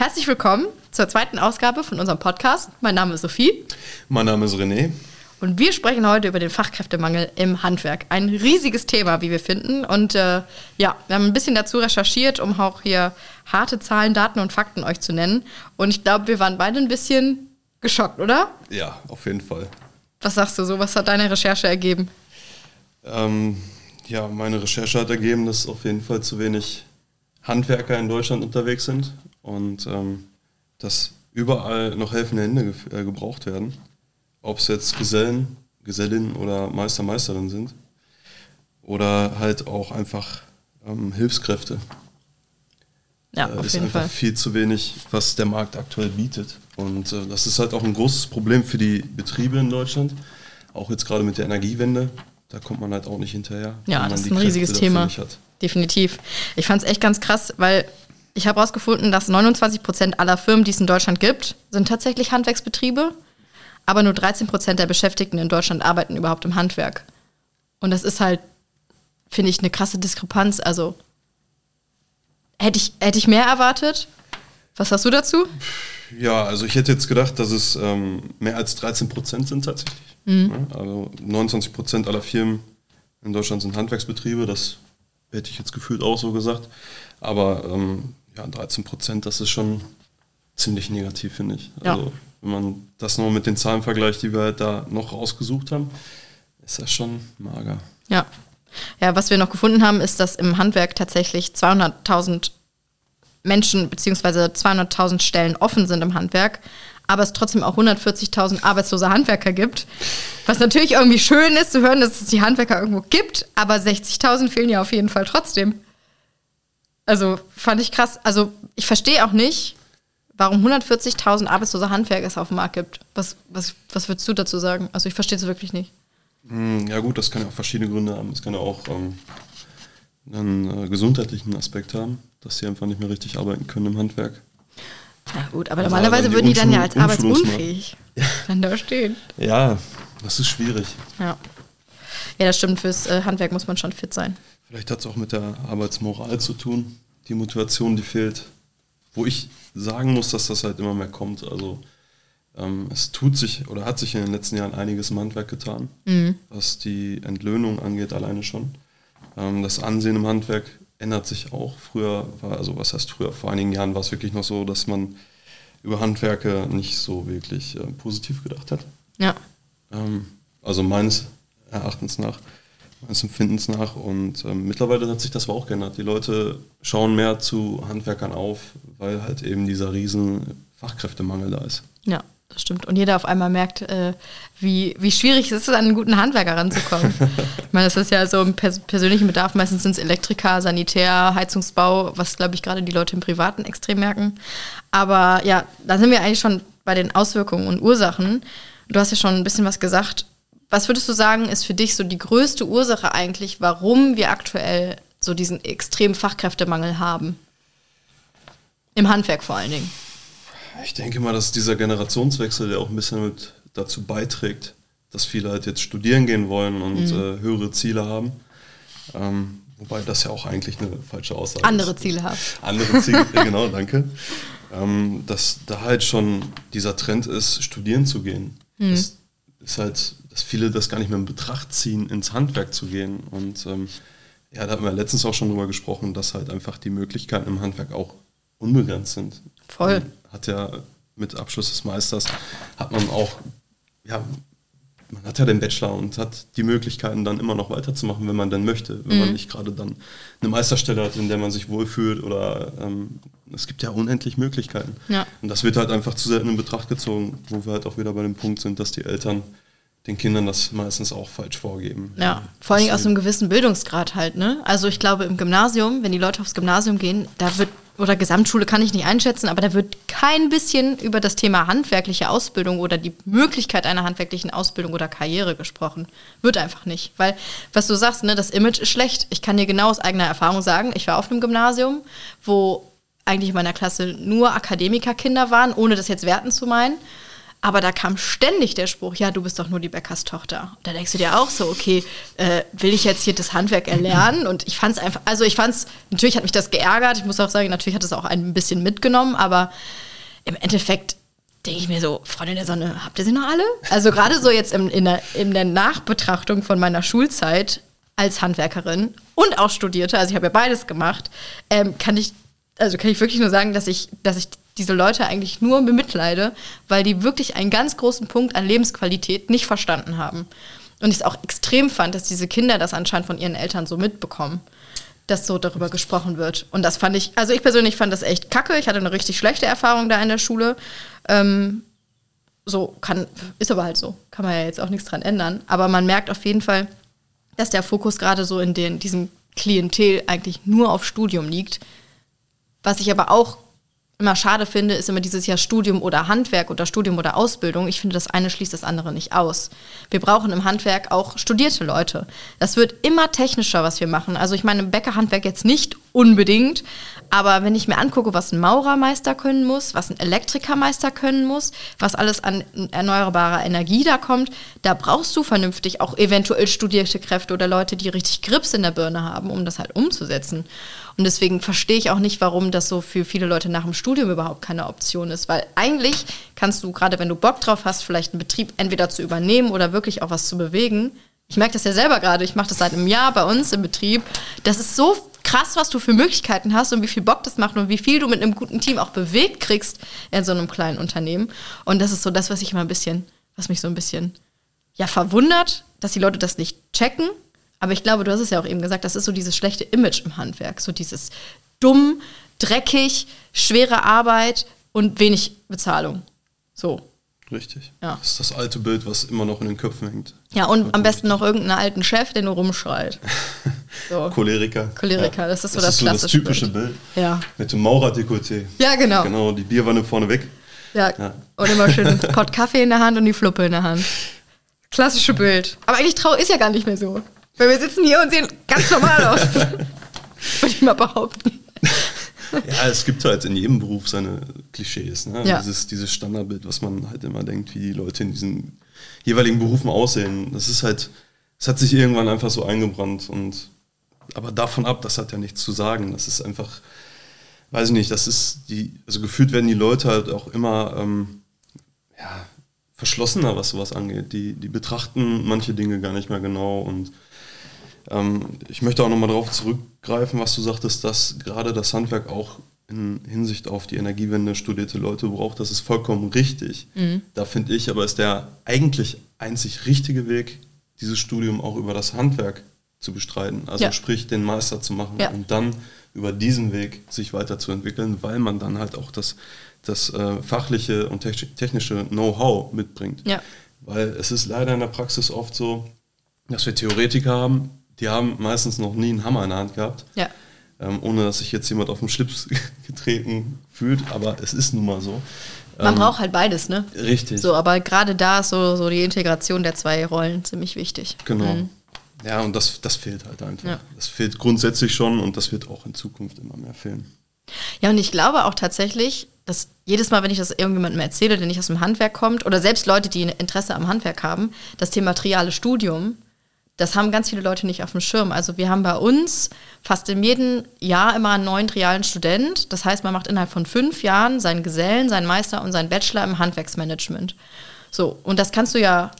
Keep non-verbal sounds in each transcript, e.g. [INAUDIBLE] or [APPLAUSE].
Herzlich willkommen zur zweiten Ausgabe von unserem Podcast. Mein Name ist Sophie. Mein Name ist René. Und wir sprechen heute über den Fachkräftemangel im Handwerk. Ein riesiges Thema, wie wir finden. Und äh, ja, wir haben ein bisschen dazu recherchiert, um auch hier harte Zahlen, Daten und Fakten euch zu nennen. Und ich glaube, wir waren beide ein bisschen geschockt, oder? Ja, auf jeden Fall. Was sagst du so? Was hat deine Recherche ergeben? Ähm, ja, meine Recherche hat ergeben, dass auf jeden Fall zu wenig Handwerker in Deutschland unterwegs sind und ähm, dass überall noch helfende Hände ge äh, gebraucht werden. Ob es jetzt Gesellen, Gesellinnen oder Meister, Meisterinnen sind. Oder halt auch einfach ähm, Hilfskräfte. Ja, äh, auf ist jeden einfach Fall. viel zu wenig, was der Markt aktuell bietet. Und äh, das ist halt auch ein großes Problem für die Betriebe in Deutschland. Auch jetzt gerade mit der Energiewende, da kommt man halt auch nicht hinterher. Ja, das ist ein Kräfte riesiges Thema. Definitiv. Ich fand es echt ganz krass, weil ich habe herausgefunden, dass 29 Prozent aller Firmen, die es in Deutschland gibt, sind tatsächlich Handwerksbetriebe. Aber nur 13 Prozent der Beschäftigten in Deutschland arbeiten überhaupt im Handwerk. Und das ist halt, finde ich, eine krasse Diskrepanz. Also hätte ich, hätte ich mehr erwartet. Was hast du dazu? Ja, also ich hätte jetzt gedacht, dass es ähm, mehr als 13 Prozent sind tatsächlich. Mhm. Also 29 Prozent aller Firmen in Deutschland sind Handwerksbetriebe, das hätte ich jetzt gefühlt auch so gesagt. Aber ähm, ja, 13 Prozent, das ist schon ziemlich negativ, finde ich. Ja. Also wenn man das nur mit den Zahlen vergleicht, die wir halt da noch rausgesucht haben, ist das schon mager. Ja. Ja, was wir noch gefunden haben, ist, dass im Handwerk tatsächlich 200.000 Menschen bzw. 200.000 Stellen offen sind im Handwerk, aber es trotzdem auch 140.000 arbeitslose Handwerker gibt. Was natürlich irgendwie schön ist zu hören, dass es die Handwerker irgendwo gibt, aber 60.000 fehlen ja auf jeden Fall trotzdem. Also fand ich krass. Also ich verstehe auch nicht, warum 140.000 arbeitslose Handwerker es auf dem Markt gibt. Was, was, was würdest du dazu sagen? Also ich verstehe es wirklich nicht. Hm, Ja gut, das kann ja auch verschiedene Gründe haben. Es kann ja auch ähm, einen äh, gesundheitlichen Aspekt haben, dass sie einfach nicht mehr richtig arbeiten können im Handwerk. Ja gut, aber Also normalerweise die würden die dann ja als arbeitsunfähig dann da stehen. Ja, das ist schwierig. Ja. Ja, das stimmt. Fürs äh, Handwerk muss man schon fit sein. Vielleicht hat es auch mit der Arbeitsmoral zu tun, die Motivation, die fehlt. Wo ich sagen muss, dass das halt immer mehr kommt. Also ähm, es tut sich oder hat sich in den letzten Jahren einiges im Handwerk getan, was die Entlöhnung angeht, alleine schon. Ähm, das Ansehen im Handwerk ändert sich auch. Früher war, also was heißt früher, vor einigen Jahren war es wirklich noch so, dass man über Handwerke nicht so wirklich äh, positiv gedacht hat. Ja. Ähm, also meines Erachtens nach, meines Empfindens nach. Und ähm, mittlerweile hat sich das aber auch geändert. Die Leute schauen mehr zu Handwerkern auf, weil halt eben dieser riesen Fachkräftemangel da ist. Ja, das stimmt. Und jeder auf einmal merkt, äh, wie, wie schwierig es ist, an einen guten Handwerker ranzukommen. [LAUGHS] ich meine, das ist ja so im pers persönlichen Bedarf. Meistens sind es Elektriker, Sanitär, Heizungsbau, was, glaube ich, gerade die Leute im Privaten extrem merken. Aber ja, da sind wir eigentlich schon bei den Auswirkungen und Ursachen. Du hast ja schon ein bisschen was gesagt. Was würdest du sagen, ist für dich so die größte Ursache eigentlich, warum wir aktuell so diesen extremen Fachkräftemangel haben? Im Handwerk vor allen Dingen. Ich denke mal, dass dieser Generationswechsel, der auch ein bisschen mit dazu beiträgt, dass viele halt jetzt studieren gehen wollen und äh, höhere Ziele haben. Ähm, wobei das ja auch eigentlich eine falsche Aussage Andere ist. Ziele haben. [LAUGHS] Andere Ziele, [LAUGHS] genau, danke. Ähm, dass da halt schon dieser Trend ist, studieren zu gehen. Das ist halt, dass viele das gar nicht mehr in Betracht ziehen, ins Handwerk zu gehen. Und ähm, ja, da haben wir letztens auch schon drüber gesprochen, dass halt einfach die Möglichkeiten im Handwerk auch unbegrenzt sind. Voll. Man hat ja mit Abschluss des Meisters, hat man auch, ja, man hat ja den Bachelor und hat die Möglichkeiten dann immer noch weiterzumachen, wenn man denn möchte. Wenn Mhm. man nicht gerade dann eine Meisterstelle hat, in der man sich wohlfühlt oder ähm, es gibt ja unendlich Möglichkeiten. Ja. Und das wird halt einfach zu selten in Betracht gezogen, wo wir halt auch wieder bei dem Punkt sind, dass die Eltern den Kindern das meistens auch falsch vorgeben. Ja, vor allem aus einem gewissen Bildungsgrad halt, ne? Also ich glaube im Gymnasium, wenn die Leute aufs Gymnasium gehen, da wird, oder Gesamtschule kann ich nicht einschätzen, aber da wird kein bisschen über das Thema handwerkliche Ausbildung oder die Möglichkeit einer handwerklichen Ausbildung oder Karriere gesprochen. Wird einfach nicht. Weil, was du sagst, ne, das Image ist schlecht. Ich kann dir genau aus eigener Erfahrung sagen, ich war auf einem Gymnasium, wo eigentlich in meiner Klasse nur Akademikerkinder waren, ohne das jetzt werten zu meinen. Aber da kam ständig der Spruch, ja, du bist doch nur die Bäckerstochter. Da denkst du dir auch so, okay, äh, will ich jetzt hier das Handwerk erlernen? Und ich fand es einfach, also ich fand es, natürlich hat mich das geärgert. Ich muss auch sagen, natürlich hat es auch ein bisschen mitgenommen, aber im Endeffekt denke ich mir so, Freunde der Sonne, habt ihr sie noch alle? Also gerade so jetzt in, in, der, in der Nachbetrachtung von meiner Schulzeit als Handwerkerin und auch Studierte, also ich habe ja beides gemacht, ähm, kann ich, also kann ich wirklich nur sagen, dass ich, dass ich diese Leute eigentlich nur bemitleide, weil die wirklich einen ganz großen Punkt an Lebensqualität nicht verstanden haben. Und ich es auch extrem fand, dass diese Kinder das anscheinend von ihren Eltern so mitbekommen dass so darüber gesprochen wird. Und das fand ich, also ich persönlich fand das echt kacke. Ich hatte eine richtig schlechte Erfahrung da in der Schule. Ähm, so kann, ist aber halt so. Kann man ja jetzt auch nichts dran ändern. Aber man merkt auf jeden Fall, dass der Fokus gerade so in den, diesem Klientel eigentlich nur auf Studium liegt. Was ich aber auch immer schade finde, ist immer dieses Jahr Studium oder Handwerk oder Studium oder Ausbildung. Ich finde, das eine schließt das andere nicht aus. Wir brauchen im Handwerk auch studierte Leute. Das wird immer technischer, was wir machen. Also ich meine, Bäckerhandwerk jetzt nicht unbedingt, aber wenn ich mir angucke, was ein Maurermeister können muss, was ein Elektrikermeister können muss, was alles an erneuerbarer Energie da kommt, da brauchst du vernünftig auch eventuell studierte Kräfte oder Leute, die richtig Grips in der Birne haben, um das halt umzusetzen. Und deswegen verstehe ich auch nicht, warum das so für viele Leute nach dem Studium überhaupt keine Option ist. Weil eigentlich kannst du, gerade wenn du Bock drauf hast, vielleicht einen Betrieb entweder zu übernehmen oder wirklich auch was zu bewegen. Ich merke das ja selber gerade. Ich mache das seit einem Jahr bei uns im Betrieb. Das ist so krass, was du für Möglichkeiten hast und wie viel Bock das macht und wie viel du mit einem guten Team auch bewegt kriegst in so einem kleinen Unternehmen. Und das ist so das, was ich immer ein bisschen, was mich so ein bisschen ja verwundert, dass die Leute das nicht checken aber ich glaube, du hast es ja auch eben gesagt, das ist so dieses schlechte Image im Handwerk. So dieses dumm, dreckig, schwere Arbeit und wenig Bezahlung. So. Richtig. Ja. Das ist das alte Bild, was immer noch in den Köpfen hängt. Ja, und am besten noch irgendeinen alten Chef, der nur rumschreit. [LAUGHS] So. Choleriker. Choleriker, ja. das ist so das, das, ist so das typische Bild. Bild. Ja. Mit dem Maurerdekolleté. Ja, genau. Genau, die Bierwanne vorne weg. Ja. ja. Und immer schön einen Pott Kaffee in der Hand und die Fluppe in der Hand. Klassische Bild. Aber eigentlich trau ist ja gar nicht mehr so. Weil wir sitzen hier und sehen ganz normal aus. [LAUGHS] Würde ich mal behaupten. Ja, es gibt halt in jedem Beruf seine Klischees. Ne? Ja. Dieses, dieses Standardbild, was man halt immer denkt, wie die Leute in diesen jeweiligen Berufen aussehen. Das ist halt, es hat sich irgendwann einfach so eingebrannt. Und aber davon ab, das hat ja nichts zu sagen. Das ist einfach, weiß ich nicht, das ist die, also gefühlt werden die Leute halt auch immer ähm, ja, verschlossener, was sowas angeht. Die, die betrachten manche Dinge gar nicht mehr genau und ich möchte auch nochmal darauf zurückgreifen, was du sagtest, dass gerade das Handwerk auch in Hinsicht auf die Energiewende studierte Leute braucht. Das ist vollkommen richtig. Mhm. Da finde ich aber ist der eigentlich einzig richtige Weg, dieses Studium auch über das Handwerk zu bestreiten. Also ja. sprich, den Meister zu machen ja. und dann über diesen Weg sich weiterzuentwickeln, weil man dann halt auch das, das äh, fachliche und technische Know-how mitbringt. Ja. Weil es ist leider in der Praxis oft so, dass wir Theoretiker haben, die haben meistens noch nie einen Hammer in der Hand gehabt. Ja. Ähm, ohne dass sich jetzt jemand auf den Schlips [LAUGHS] getreten fühlt, aber es ist nun mal so. Man ähm, braucht halt beides, ne? Richtig. So, aber gerade da ist so, so die Integration der zwei Rollen ziemlich wichtig. Genau. Mhm. Ja, und das, das fehlt halt einfach. Ja. Das fehlt grundsätzlich schon und das wird auch in Zukunft immer mehr fehlen. Ja, und ich glaube auch tatsächlich, dass jedes Mal, wenn ich das irgendjemandem erzähle, der nicht aus dem Handwerk kommt, oder selbst Leute, die ein Interesse am Handwerk haben, das Thema triale Studium das haben ganz viele Leute nicht auf dem Schirm. Also wir haben bei uns fast in jedem Jahr immer einen neuen trialen Student. Das heißt, man macht innerhalb von fünf Jahren seinen Gesellen, seinen Meister und seinen Bachelor im Handwerksmanagement. So, und das kannst du ja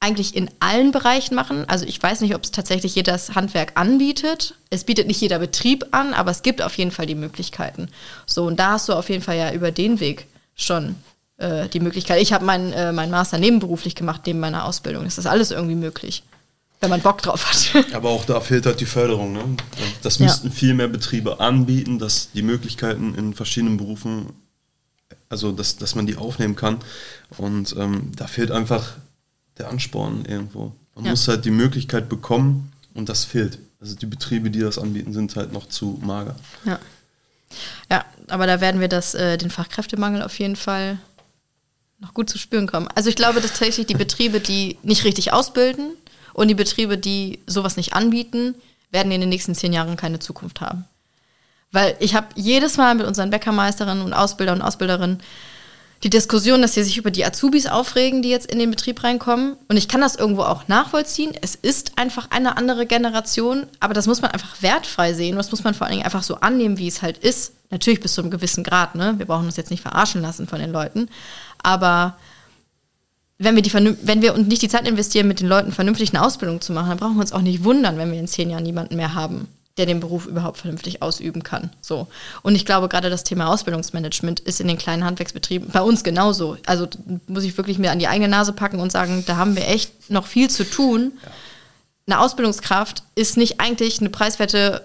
eigentlich in allen Bereichen machen. Also ich weiß nicht, ob es tatsächlich jedes Handwerk anbietet. Es bietet nicht jeder Betrieb an, aber es gibt auf jeden Fall die Möglichkeiten. So, und da hast du auf jeden Fall ja über den Weg schon äh, die Möglichkeit. Ich habe meinen äh, mein Master nebenberuflich gemacht, neben meiner Ausbildung. Das ist alles irgendwie möglich wenn man Bock drauf hat. [LAUGHS] Aber auch da fehlt halt die Förderung. Ne? Das müssten ja. viel mehr Betriebe anbieten, dass die Möglichkeiten in verschiedenen Berufen, also dass, dass man die aufnehmen kann. Und ähm, da fehlt einfach der Ansporn irgendwo. Man ja. muss halt die Möglichkeit bekommen und das fehlt. Also die Betriebe, die das anbieten, sind halt noch zu mager. Ja. Ja, aber da werden wir das, äh, den Fachkräftemangel auf jeden Fall noch gut zu spüren kommen. Also ich glaube dass tatsächlich die Betriebe, die nicht richtig ausbilden, und die Betriebe, die sowas nicht anbieten, werden in den nächsten zehn Jahren keine Zukunft haben. Weil ich habe jedes Mal mit unseren Bäckermeisterinnen und Ausbilder und Ausbilderinnen die Diskussion, dass sie sich über die Azubis aufregen, die jetzt in den Betrieb reinkommen. Und ich kann das irgendwo auch nachvollziehen. Es ist einfach eine andere Generation, aber das muss man einfach wertfrei sehen. Das muss man vor allen Dingen einfach so annehmen, wie es halt ist. Natürlich bis zu einem gewissen Grad, ne? Wir brauchen uns jetzt nicht verarschen lassen von den Leuten. Aber wenn wir, die, wenn wir uns nicht die Zeit investieren, mit den Leuten vernünftig eine Ausbildung zu machen, dann brauchen wir uns auch nicht wundern, wenn wir in zehn Jahren niemanden mehr haben der den Beruf überhaupt vernünftig ausüben kann. So. Und ich glaube, gerade das Thema Ausbildungsmanagement ist in den kleinen Handwerksbetrieben bei uns genauso. Also muss ich wirklich mir an die eigene Nase packen und sagen, da haben wir echt noch viel zu tun. Ja. Eine Ausbildungskraft ist nicht eigentlich eine preiswerte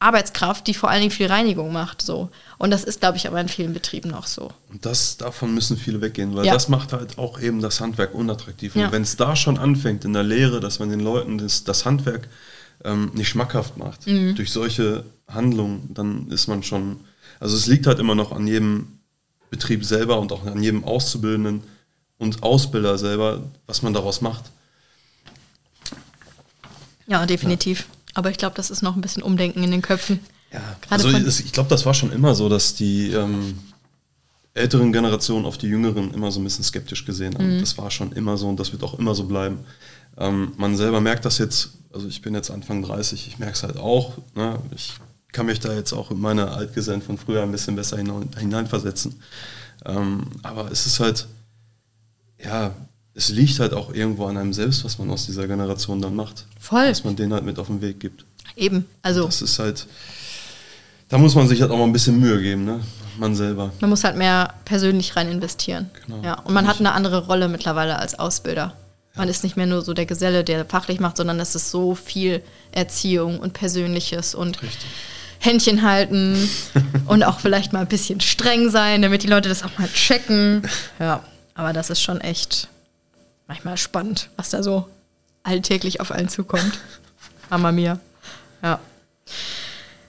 Arbeitskraft, die vor allen Dingen viel Reinigung macht. So. Und das ist, glaube ich, aber in vielen Betrieben auch so. Und das, davon müssen viele weggehen, weil ja. das macht halt auch eben das Handwerk unattraktiv. Und ja. wenn es da schon anfängt in der Lehre, dass man den Leuten das, das Handwerk ähm, nicht schmackhaft macht mhm. durch solche Handlungen, dann ist man schon, also es liegt halt immer noch an jedem Betrieb selber und auch an jedem Auszubildenden und Ausbilder selber, was man daraus macht. Ja, definitiv. Ja. Aber ich glaube, das ist noch ein bisschen Umdenken in den Köpfen. Ja, Gerade also ich glaube, das war schon immer so, dass die ähm, älteren Generationen auf die jüngeren immer so ein bisschen skeptisch gesehen haben. Mhm. Das war schon immer so und das wird auch immer so bleiben. Ähm, man selber merkt das jetzt, also ich bin jetzt Anfang 30, ich merke es halt auch. Ne? Ich kann mich da jetzt auch in meine Altgesellen von früher ein bisschen besser hineinversetzen. Ähm, aber es ist halt, ja, es liegt halt auch irgendwo an einem selbst, was man aus dieser Generation dann macht. Voll. Was man denen halt mit auf den Weg gibt. Eben, also. das ist halt, da muss man sich halt auch mal ein bisschen Mühe geben, ne? Man selber. Man muss halt mehr persönlich rein investieren. Genau. Ja, und man hat eine andere Rolle mittlerweile als Ausbilder. Man ist nicht mehr nur so der Geselle, der fachlich macht, sondern es ist so viel Erziehung und Persönliches und Richtig. Händchen halten [LAUGHS] und auch vielleicht mal ein bisschen streng sein, damit die Leute das auch mal checken. Ja, aber das ist schon echt manchmal spannend, was da so alltäglich auf einen zukommt. Mama mia. Ja.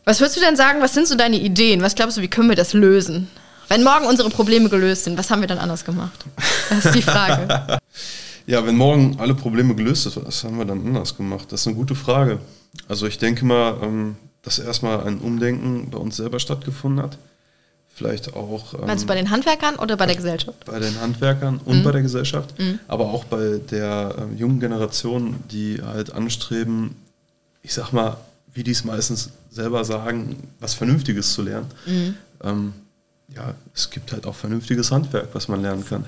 Was würdest du denn sagen, was sind so deine Ideen? Was glaubst du, wie können wir das lösen? Wenn morgen unsere Probleme gelöst sind, was haben wir dann anders gemacht? Das ist die Frage. [LAUGHS] Ja, wenn morgen alle Probleme gelöst sind, was haben wir dann anders gemacht? Das ist eine gute Frage. Also ich denke mal, ähm, dass erstmal ein Umdenken bei uns selber stattgefunden hat. Vielleicht auch. Ähm, Meinst du bei den Handwerkern oder bei der Gesellschaft? Bei den Handwerkern und mhm. bei der Gesellschaft, mhm. aber auch bei der ähm, jungen Generation, die halt anstreben, ich sag mal, wie die es meistens selber sagen, was Vernünftiges zu lernen. Mhm. Ähm, ja, es gibt halt auch vernünftiges Handwerk, was man lernen kann.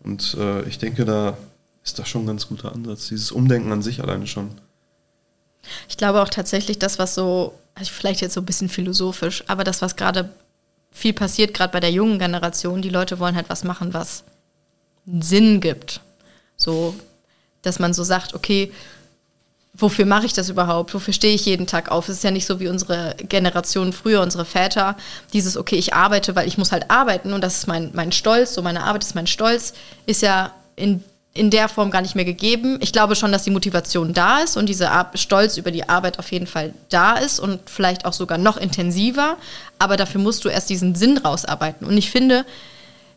Und äh, ich denke, da ist das schon ein ganz guter Ansatz. Dieses Umdenken an sich alleine schon. Ich glaube auch tatsächlich, das, was so, also vielleicht jetzt so ein bisschen philosophisch, aber das, was gerade viel passiert, gerade bei der jungen Generation, die Leute wollen halt was machen, was Sinn gibt. So, dass man so sagt, okay, wofür mache ich das überhaupt? Wofür stehe ich jeden Tag auf? Es ist ja nicht so wie unsere Generation früher, unsere Väter, dieses, okay, ich arbeite, weil ich muss halt arbeiten und das ist mein, mein Stolz, so meine Arbeit ist mein Stolz, ist ja in in der Form gar nicht mehr gegeben. Ich glaube schon, dass die Motivation da ist und dieser Stolz über die Arbeit auf jeden Fall da ist und vielleicht auch sogar noch intensiver. Aber dafür musst du erst diesen Sinn rausarbeiten. Und ich finde,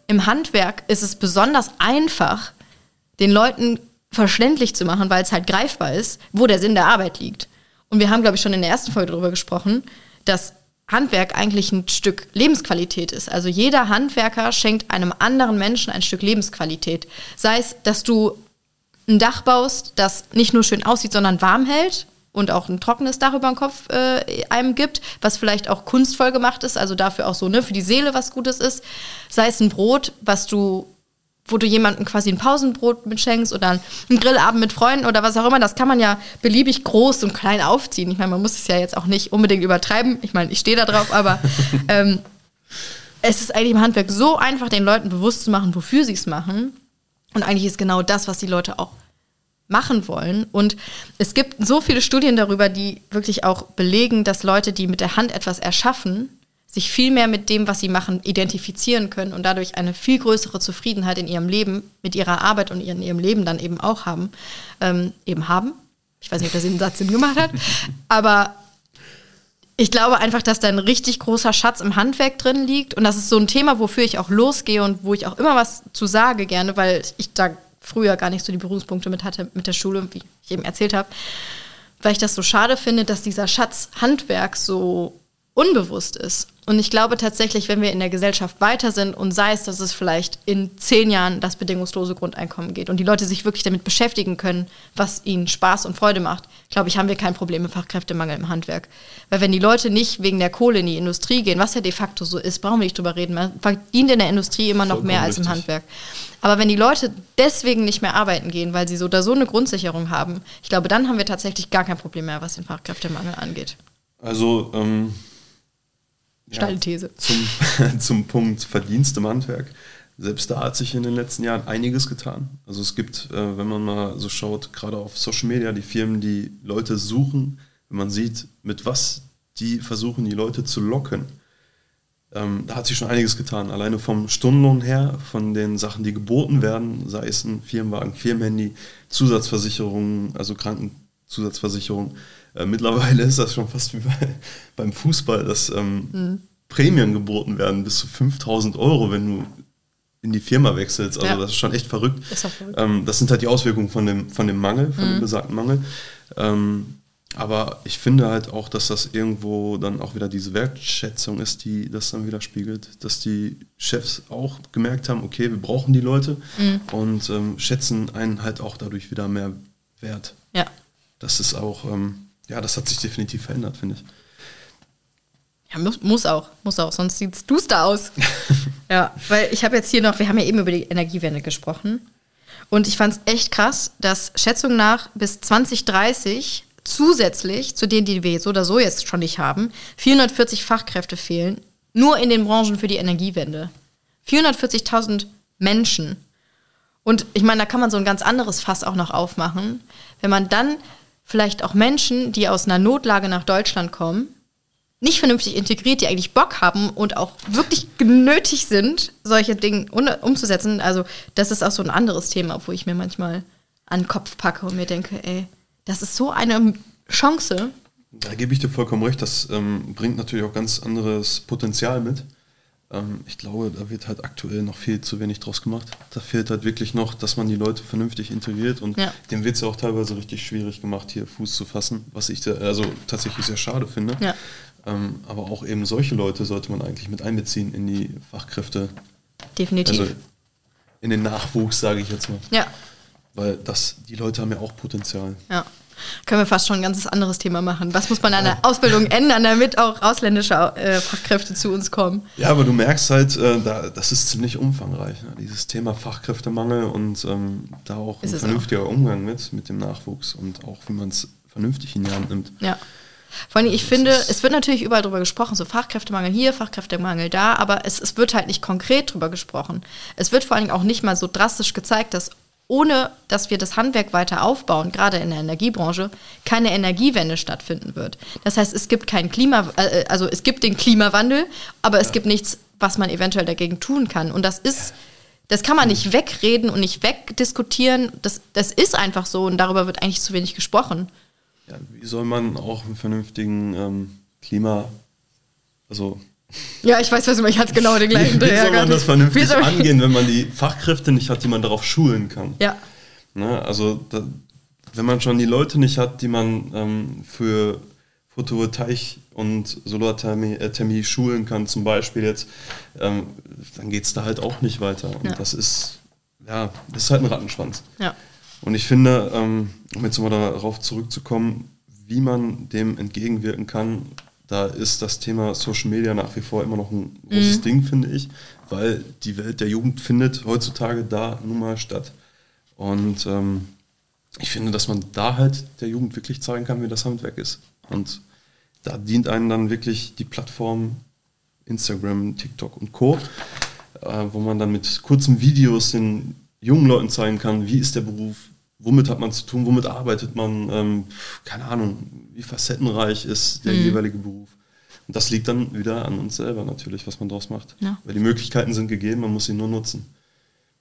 im Handwerk ist es besonders einfach, den Leuten verständlich zu machen, weil es halt greifbar ist, wo der Sinn der Arbeit liegt. Und wir haben, glaube ich, schon in der ersten Folge darüber gesprochen, dass Handwerk eigentlich ein Stück Lebensqualität ist. Also jeder Handwerker schenkt einem anderen Menschen ein Stück Lebensqualität. Sei es, dass du ein Dach baust, das nicht nur schön aussieht, sondern warm hält und auch ein trockenes Dach über dem Kopf äh, einem gibt, was vielleicht auch kunstvoll gemacht ist, also dafür auch so ne, für die Seele was Gutes ist. Sei es ein Brot, was du wo du jemandem quasi ein Pausenbrot mitschenkst oder einen Grillabend mit Freunden oder was auch immer, das kann man ja beliebig groß und klein aufziehen. Ich meine, man muss es ja jetzt auch nicht unbedingt übertreiben. Ich meine, ich stehe da drauf, aber [LAUGHS] ähm, es ist eigentlich im Handwerk so einfach, den Leuten bewusst zu machen, wofür sie es machen. Und eigentlich ist genau das, was die Leute auch machen wollen. Und es gibt so viele Studien darüber, die wirklich auch belegen, dass Leute, die mit der Hand etwas erschaffen, sich viel mehr mit dem, was sie machen, identifizieren können und dadurch eine viel größere Zufriedenheit in ihrem Leben, mit ihrer Arbeit und in ihrem Leben dann eben auch haben, ähm, eben haben. Ich weiß nicht, ob das den Satz Sinn gemacht hat, aber ich glaube einfach, dass da ein richtig großer Schatz im Handwerk drin liegt und das ist so ein Thema, wofür ich auch losgehe und wo ich auch immer was zu sage gerne, weil ich da früher gar nicht so die Berufspunkte mit hatte mit der Schule, wie ich eben erzählt habe, weil ich das so schade finde, dass dieser Schatz Handwerk so unbewusst ist. Und ich glaube tatsächlich, wenn wir in der Gesellschaft weiter sind und sei es, dass es vielleicht in zehn Jahren das bedingungslose Grundeinkommen geht und die Leute sich wirklich damit beschäftigen können, was ihnen Spaß und Freude macht, glaube ich, haben wir kein Problem mit Fachkräftemangel im Handwerk. Weil wenn die Leute nicht wegen der Kohle in die Industrie gehen, was ja de facto so ist, brauchen wir nicht drüber reden. Man verdient in der Industrie immer noch Vollkommen mehr als im richtig. Handwerk. Aber wenn die Leute deswegen nicht mehr arbeiten gehen, weil sie so oder so eine Grundsicherung haben, ich glaube, dann haben wir tatsächlich gar kein Problem mehr, was den Fachkräftemangel angeht. Also, ähm, Steile These. Zum, [LAUGHS] zum Punkt Verdienst im Handwerk. Selbst da hat sich in den letzten Jahren einiges getan. Also es gibt, äh, wenn man mal so schaut, gerade auf Social Media, die Firmen, die Leute suchen, wenn man sieht, mit was die versuchen, die Leute zu locken, ähm, da hat sich schon einiges getan. Alleine vom Stundenlohn her, von den Sachen, die geboten werden, sei es ein Firmenwagen, Firmenhandy, Zusatzversicherungen, also Krankenzusatzversicherung. Äh, mittlerweile ist das schon fast wie bei, [LAUGHS] beim Fußball, dass ähm, Prämien geboten werden bis zu 5000 Euro, wenn du in die Firma wechselst. Also Ja. das ist schon echt verrückt. Auch verrückt. Ähm, das sind halt die Auswirkungen von dem, von dem Mangel, von dem besagten Mangel. Ähm, aber ich finde halt auch, dass das irgendwo dann auch wieder diese Wertschätzung ist, die das dann widerspiegelt, dass die Chefs auch gemerkt haben, okay, wir brauchen die Leute und ähm, schätzen einen halt auch dadurch wieder mehr wert. Ja. Das ist auch, ähm, ja, das hat sich definitiv verändert, finde ich. Ja, muss, muss auch, muss auch, sonst sieht es duster aus. [LAUGHS] ja, weil ich habe jetzt hier noch, wir haben ja eben über die Energiewende gesprochen. Und ich fand es echt krass, dass Schätzung nach bis 2030 zusätzlich zu denen, die wir so oder so jetzt schon nicht haben, 440 Fachkräfte fehlen, nur in den Branchen für die Energiewende. 440.000 Menschen. Und ich meine, da kann man so ein ganz anderes Fass auch noch aufmachen. Wenn man dann vielleicht auch Menschen, die aus einer Notlage nach Deutschland kommen, nicht vernünftig integriert, die eigentlich Bock haben und auch wirklich genötigt sind, solche Dinge umzusetzen. Also das ist auch so ein anderes Thema, wo ich mir manchmal an den Kopf packe und mir denke, ey, das ist so eine Chance. Da gebe ich dir vollkommen recht, das ähm, bringt natürlich auch ganz anderes Potenzial mit. Ähm, ich glaube, da wird halt aktuell noch viel zu wenig draus gemacht. Da fehlt halt wirklich noch, dass man die Leute vernünftig integriert und Ja. dem wird es ja auch teilweise richtig schwierig gemacht, hier Fuß zu fassen, was ich sehr, also tatsächlich sehr schade finde. Ja. Ähm, aber auch eben solche Leute sollte man eigentlich mit einbeziehen in die Fachkräfte, Definitiv. also in den Nachwuchs, sage ich jetzt mal. ja, Weil das, die Leute haben ja auch Potenzial. ja. Können wir fast schon ein ganzes anderes Thema machen. Was muss man an der Ausbildung ändern, damit auch ausländische äh, Fachkräfte zu uns kommen? Ja, aber du merkst halt, äh, da, das ist ziemlich umfangreich, ne? dieses Thema Fachkräftemangel und ähm, da auch Ist ein vernünftiger Umgang mit, mit dem Nachwuchs und auch wie man es vernünftig in die Hand nimmt. Ja. Vor allem, ich finde, es wird natürlich überall drüber gesprochen, so Fachkräftemangel hier, Fachkräftemangel da, aber es, es wird halt nicht konkret drüber gesprochen. Es wird vor allem auch nicht mal so drastisch gezeigt, dass ohne dass wir das Handwerk weiter aufbauen, gerade in der Energiebranche, keine Energiewende stattfinden wird. Das heißt, es gibt kein Klima, äh, also es gibt den Klimawandel, aber es gibt nichts, was man eventuell dagegen tun kann. Und das ist, das kann man nicht wegreden und nicht wegdiskutieren. Das, das ist einfach so und darüber wird eigentlich zu wenig gesprochen. Ja, wie soll man auch einen vernünftigen ähm, Klima, also Ja, ich weiß, was du meinst. Ich hatte genau den [LAUGHS] wie, gleichen wie Dreh. soll man das vernünftig Wie angehen, wenn man die Fachkräfte nicht hat, die man darauf schulen kann? Ja, Ne? Also da, wenn man schon die Leute nicht hat, die man ähm, für Photovoltaik und Solarthermie äh, schulen kann, zum Beispiel jetzt, ähm, dann geht es da halt auch nicht weiter. Und Ja. das ist, ja, das ist halt ein Rattenschwanz. ja, Und ich finde, ähm, um jetzt nochmal darauf zurückzukommen, wie man dem entgegenwirken kann, da ist das Thema Social Media nach wie vor immer noch ein großes Ding, finde ich, weil die Welt der Jugend findet heutzutage da nun mal statt. Und ähm, ich finde, dass man da halt der Jugend wirklich zeigen kann, wie das Handwerk ist. Und da dient einem dann wirklich die Plattform Instagram, TikTok und Co., äh, wo man dann mit kurzen Videos den jungen Leuten zeigen kann, wie ist der Beruf, womit hat man zu tun, womit arbeitet man, ähm, keine Ahnung, wie facettenreich ist der jeweilige Beruf. Und das liegt dann wieder an uns selber natürlich, was man daraus macht. Ja. Weil die Möglichkeiten sind gegeben, man muss sie nur nutzen.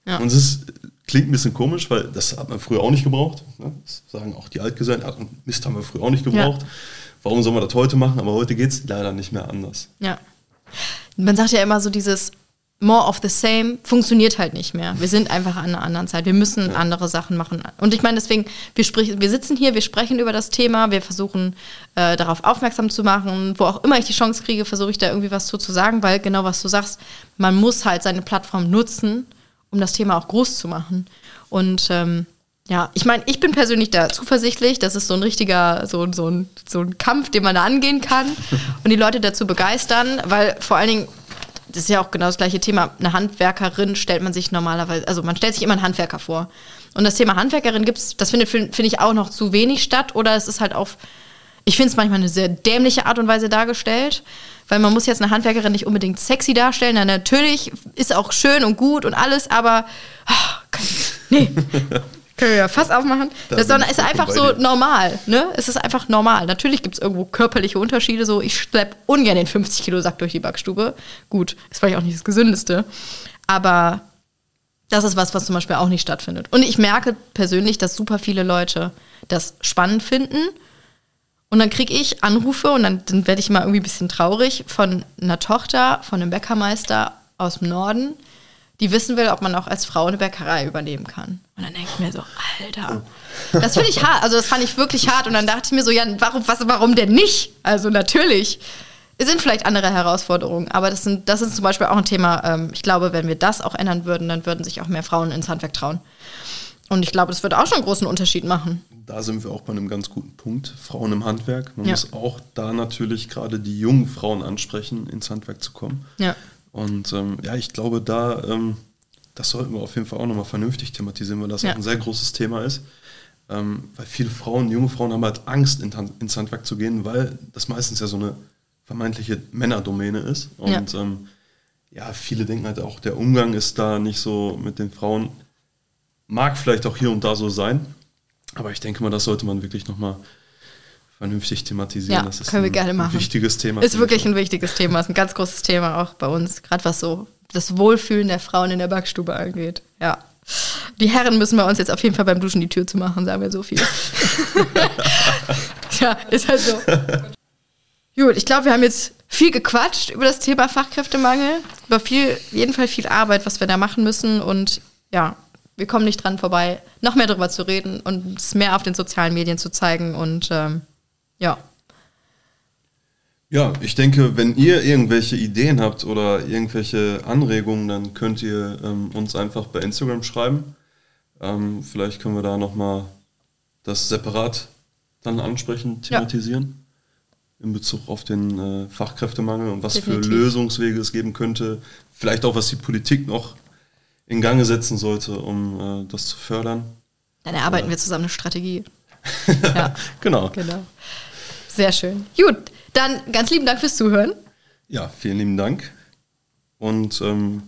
Ja. Und es ist, klingt ein bisschen komisch, weil das hat man früher auch nicht gebraucht. Ne? Das sagen auch die Altgesellen, ah, Mist haben wir früher auch nicht gebraucht. Warum soll man das heute machen? Aber heute geht es leider nicht mehr anders. ja. Man sagt ja immer so dieses, more of the same funktioniert halt nicht mehr. Wir sind einfach an einer anderen Zeit. Wir müssen andere Sachen machen. Und ich meine, deswegen, wir, sprich, wir sitzen hier, wir sprechen über das Thema, wir versuchen äh, darauf aufmerksam zu machen. Wo auch immer ich die Chance kriege, versuche ich da irgendwie was zu, zu sagen, weil genau was du sagst, man muss halt seine Plattform nutzen, um das Thema auch groß zu machen. Und ähm, ja, ich meine, ich bin persönlich da zuversichtlich. Das ist so ein richtiger, so, so, ein, so ein Kampf, den man da angehen kann [LAUGHS] und die Leute dazu begeistern, weil vor allen Dingen das ist ja auch genau das gleiche Thema. Eine Handwerkerin stellt man sich normalerweise, also man stellt sich immer einen Handwerker vor. Und das Thema Handwerkerin gibt's, das findet, finde ich, auch noch zu wenig statt. Oder es ist halt auf, ich finde es manchmal eine sehr dämliche Art und Weise dargestellt. Weil man muss jetzt eine Handwerkerin nicht unbedingt sexy darstellen. Na, natürlich ist auch schön und gut und alles, aber oh, nee, [LAUGHS] können wir ja fast aufmachen. Da das ist einfach so normal. Ne? Es ist einfach normal. Natürlich gibt es irgendwo körperliche Unterschiede. So, ich schleppe ungern den 50 Kilo Sack durch die Backstube. Gut, ist vielleicht auch nicht das Gesündeste. Aber das ist was, was zum Beispiel auch nicht stattfindet. Und ich merke persönlich, dass super viele Leute das spannend finden. Und dann kriege ich Anrufe und dann, dann werde ich mal irgendwie ein bisschen traurig von einer Tochter, von einem Bäckermeister aus dem Norden, die wissen will, ob man auch als Frau eine Bäckerei übernehmen kann. Und dann denke ich mir so, Alter, das finde ich hart. Also das fand ich wirklich hart. Und dann dachte ich mir so, ja, warum, was, warum denn nicht? Also natürlich. Es sind vielleicht andere Herausforderungen, aber das, sind, das ist zum Beispiel auch ein Thema. Ähm, ich glaube, wenn wir das auch ändern würden, dann würden sich auch mehr Frauen ins Handwerk trauen. Und ich glaube, das würde auch schon einen großen Unterschied machen. Da sind wir auch bei einem ganz guten Punkt. Frauen im Handwerk. Man ja. muss auch da natürlich gerade die jungen Frauen ansprechen, ins Handwerk zu kommen. Ja. Und ähm, ja, ich glaube, da, ähm, das sollten wir auf jeden Fall auch nochmal vernünftig thematisieren, weil das ja. auch ein sehr großes Thema ist. Ähm, weil viele Frauen, junge Frauen haben halt Angst, in, ins Handwerk zu gehen, weil das meistens ja so eine vermeintliche Männerdomäne ist. Und ja. Ähm, ja, viele denken halt auch, der Umgang ist da nicht so mit den Frauen. Mag vielleicht auch hier und da so sein, aber ich denke mal, das sollte man wirklich nochmal vernünftig thematisieren. Ja, das ist können wir gerne machen. Wichtiges Thema. Ist wirklich ein wichtiges Thema, ist ein ganz großes Thema auch bei uns, gerade was so das Wohlfühlen der Frauen in der Backstube angeht. Ja. Die Herren müssen bei uns jetzt auf jeden Fall beim Duschen die Tür zu machen, sagen wir so viel. [LAUGHS] ja, ist halt so. Gut, ich glaube, wir haben jetzt viel gequatscht über das Thema Fachkräftemangel, über viel, jeden Fall viel Arbeit, was wir da machen müssen und ja, wir kommen nicht dran vorbei, noch mehr darüber zu reden und es mehr auf den sozialen Medien zu zeigen und ähm, ja. Ja, ich denke, wenn ihr irgendwelche Ideen habt oder irgendwelche Anregungen, dann könnt ihr ähm, uns einfach bei Instagram schreiben. Ähm, vielleicht können wir da nochmal das separat dann ansprechen, thematisieren. Ja. In Bezug auf den äh, Fachkräftemangel und was Definitiv. für Lösungswege es geben könnte. Vielleicht auch, was die Politik noch in Gange setzen sollte, um äh, das zu fördern. Dann erarbeiten äh, wir zusammen eine Strategie. [LAUGHS] ja. genau. genau. Sehr schön. Gut, dann ganz lieben Dank fürs Zuhören. Ja, vielen lieben Dank. Und ähm,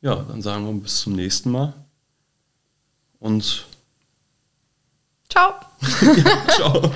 ja, dann sagen wir bis zum nächsten Mal. Und ciao. [LAUGHS] ja, ciao.